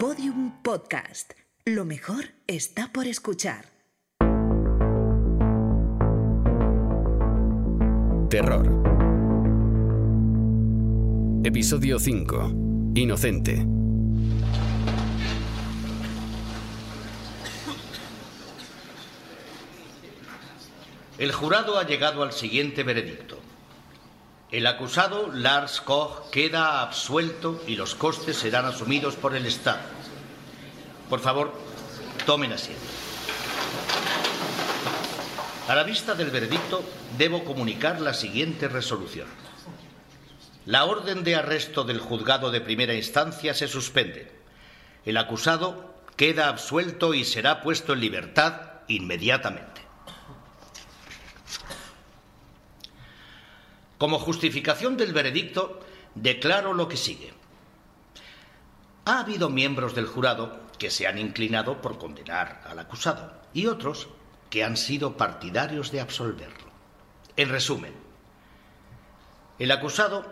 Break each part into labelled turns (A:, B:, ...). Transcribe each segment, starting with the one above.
A: Podium Podcast. Lo mejor está por escuchar.
B: Terror. Episodio 5. Inocente.
C: El jurado ha llegado al siguiente veredicto. El acusado, Lars Koch, queda absuelto y los costes serán asumidos por el Estado. Por favor, tomen asiento. A la vista del veredicto, debo comunicar la siguiente resolución. La orden de arresto del juzgado de primera instancia se suspende. El acusado queda absuelto y será puesto en libertad inmediatamente. Como justificación del veredicto, declaro lo que sigue. Ha habido miembros del jurado que se han inclinado por condenar al acusado y otros que han sido partidarios de absolverlo. En resumen, el acusado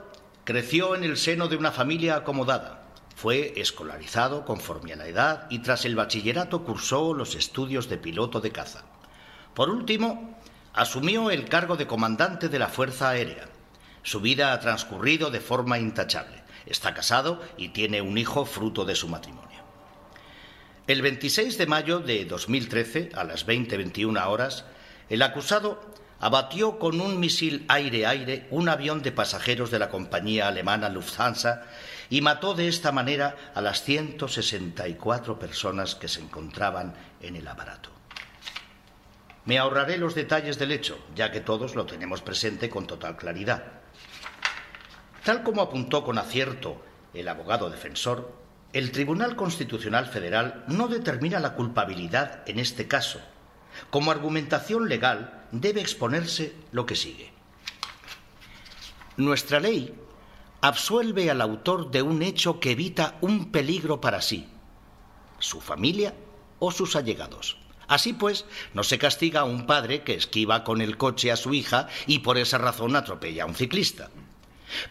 C: creció en el seno de una familia acomodada, fue escolarizado conforme a la edad y tras el bachillerato cursó los estudios de piloto de caza. Por último, asumió el cargo de comandante de la Fuerza Aérea su vida ha transcurrido de forma intachable. Está casado y tiene un hijo fruto de su matrimonio. El 26 de mayo de 2013, a las 20.21 horas, el acusado abatió con un misil aire-aire un avión de pasajeros de la compañía alemana Lufthansa y mató de esta manera a las 164 personas que se encontraban en el aparato. Me ahorraré los detalles del hecho, ya que todos lo tenemos presente con total claridad. Tal como apuntó con acierto el abogado defensor, el Tribunal Constitucional Federal no determina la culpabilidad en este caso. Como argumentación legal debe exponerse lo que sigue. Nuestra ley absuelve al autor de un hecho que evita un peligro para sí, su familia o sus allegados. Así pues, no se castiga a un padre que esquiva con el coche a su hija y por esa razón atropella a un ciclista.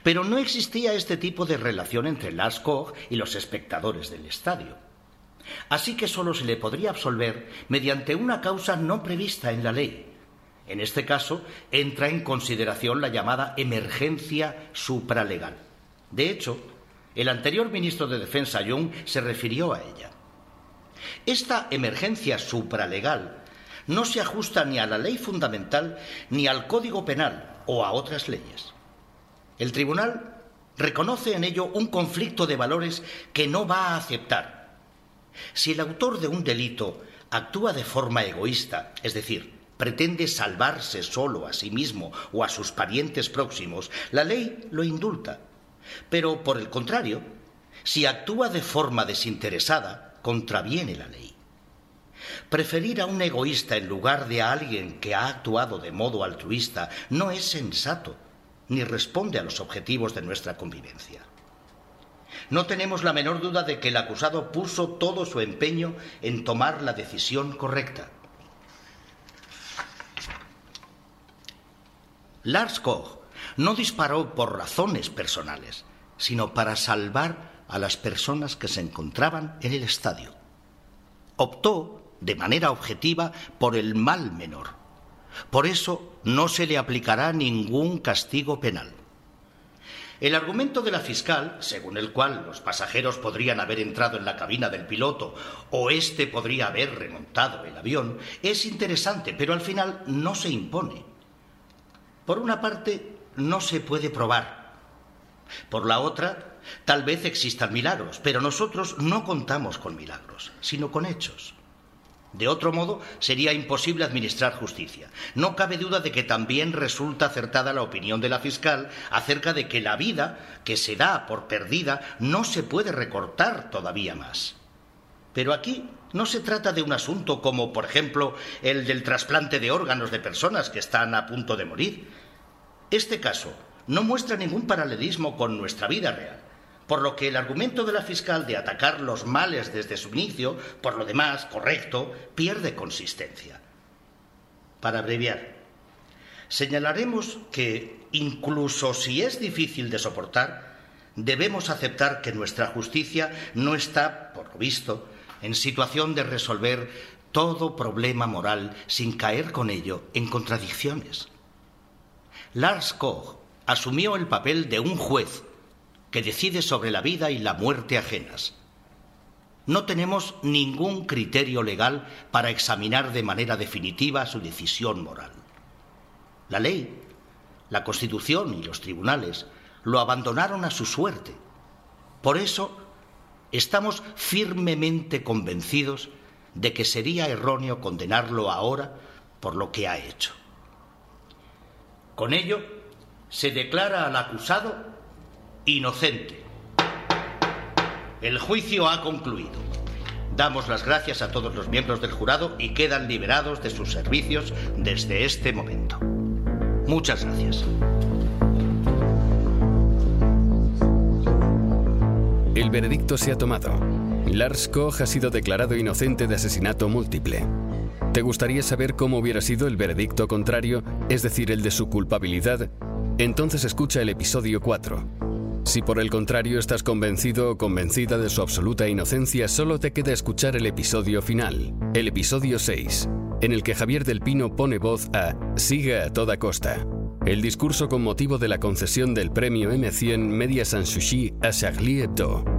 C: Pero no existía este tipo de relación entre Lars Koch y los espectadores del estadio. Así que solo se le podría absolver mediante una causa no prevista en la ley. En este caso, entra en consideración la llamada emergencia supralegal. De hecho, el anterior ministro de Defensa, Jung, se refirió a ella. Esta emergencia supralegal no se ajusta ni a la ley fundamental ni al Código Penal o a otras leyes. El tribunal reconoce en ello un conflicto de valores que no va a aceptar. Si el autor de un delito actúa de forma egoísta, es decir, pretende salvarse solo a sí mismo o a sus parientes próximos, la ley lo indulta. Pero, por el contrario, si actúa de forma desinteresada, contraviene la ley. Preferir a un egoísta en lugar de a alguien que ha actuado de modo altruista no es sensato ni responde a los objetivos de nuestra convivencia. No tenemos la menor duda de que el acusado puso todo su empeño en tomar la decisión correcta. Lars Koch no disparó por razones personales, sino para salvar a las personas que se encontraban en el estadio. Optó, de manera objetiva, por el mal menor por eso no se le aplicará ningún castigo penal. El argumento de la fiscal, según el cual los pasajeros podrían haber entrado en la cabina del piloto o éste podría haber remontado el avión, es interesante, pero al final no se impone. Por una parte, no se puede probar. Por la otra, tal vez existan milagros, pero nosotros no contamos con milagros, sino con hechos. De otro modo, sería imposible administrar justicia. No cabe duda de que también resulta acertada la opinión de la fiscal acerca de que la vida que se da por perdida no se puede recortar todavía más. Pero aquí no se trata de un asunto como, por ejemplo, el del trasplante de órganos de personas que están a punto de morir. Este caso no muestra ningún paralelismo con nuestra vida real por lo que el argumento de la fiscal de atacar los males desde su inicio, por lo demás correcto, pierde consistencia. Para abreviar, señalaremos que, incluso si es difícil de soportar, debemos aceptar que nuestra justicia no está, por lo visto, en situación de resolver todo problema moral sin caer con ello en contradicciones. Lars Koch asumió el papel de un juez que decide sobre la vida y la muerte ajenas. No tenemos ningún criterio legal para examinar de manera definitiva su decisión moral. La ley, la Constitución y los tribunales lo abandonaron a su suerte. Por eso, estamos firmemente convencidos de que sería erróneo condenarlo ahora por lo que ha hecho. Con ello, se declara al acusado inocente. El juicio ha concluido. Damos las gracias a todos los miembros del jurado y quedan liberados de sus servicios desde este momento. Muchas gracias.
B: El veredicto se ha tomado. Lars Koch ha sido declarado inocente de asesinato múltiple. ¿Te gustaría saber cómo hubiera sido el veredicto contrario, es decir, el de su culpabilidad? Entonces escucha el episodio 4. Si por el contrario estás convencido o convencida de su absoluta inocencia, solo te queda escuchar el episodio final, el episodio 6, en el que Javier del Pino pone voz a Siga a toda costa. El discurso con motivo de la concesión del premio M100 Media Sanssouci a Charlie Hebdo.